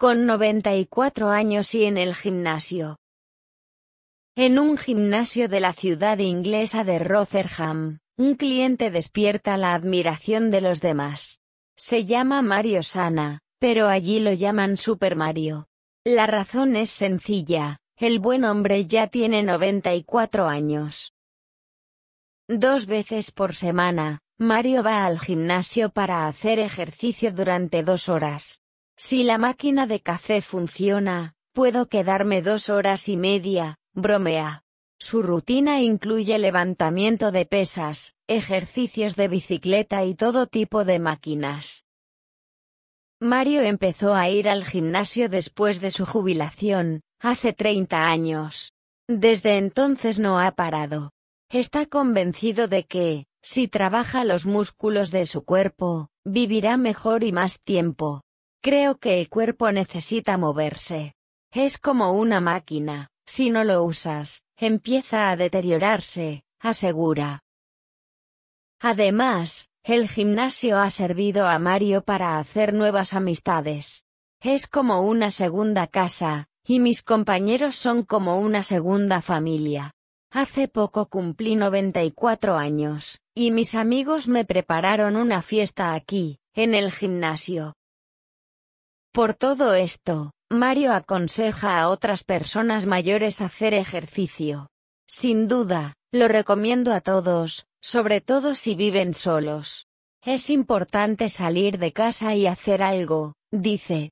con 94 años y en el gimnasio. En un gimnasio de la ciudad inglesa de Rotherham, un cliente despierta la admiración de los demás. Se llama Mario Sana, pero allí lo llaman Super Mario. La razón es sencilla, el buen hombre ya tiene 94 años. Dos veces por semana, Mario va al gimnasio para hacer ejercicio durante dos horas. Si la máquina de café funciona, puedo quedarme dos horas y media, bromea. Su rutina incluye levantamiento de pesas, ejercicios de bicicleta y todo tipo de máquinas. Mario empezó a ir al gimnasio después de su jubilación, hace 30 años. Desde entonces no ha parado. Está convencido de que, si trabaja los músculos de su cuerpo, vivirá mejor y más tiempo. Creo que el cuerpo necesita moverse. Es como una máquina, si no lo usas, empieza a deteriorarse, asegura. Además, el gimnasio ha servido a Mario para hacer nuevas amistades. Es como una segunda casa, y mis compañeros son como una segunda familia. Hace poco cumplí 94 años, y mis amigos me prepararon una fiesta aquí, en el gimnasio. Por todo esto, Mario aconseja a otras personas mayores hacer ejercicio. Sin duda, lo recomiendo a todos, sobre todo si viven solos. Es importante salir de casa y hacer algo, dice.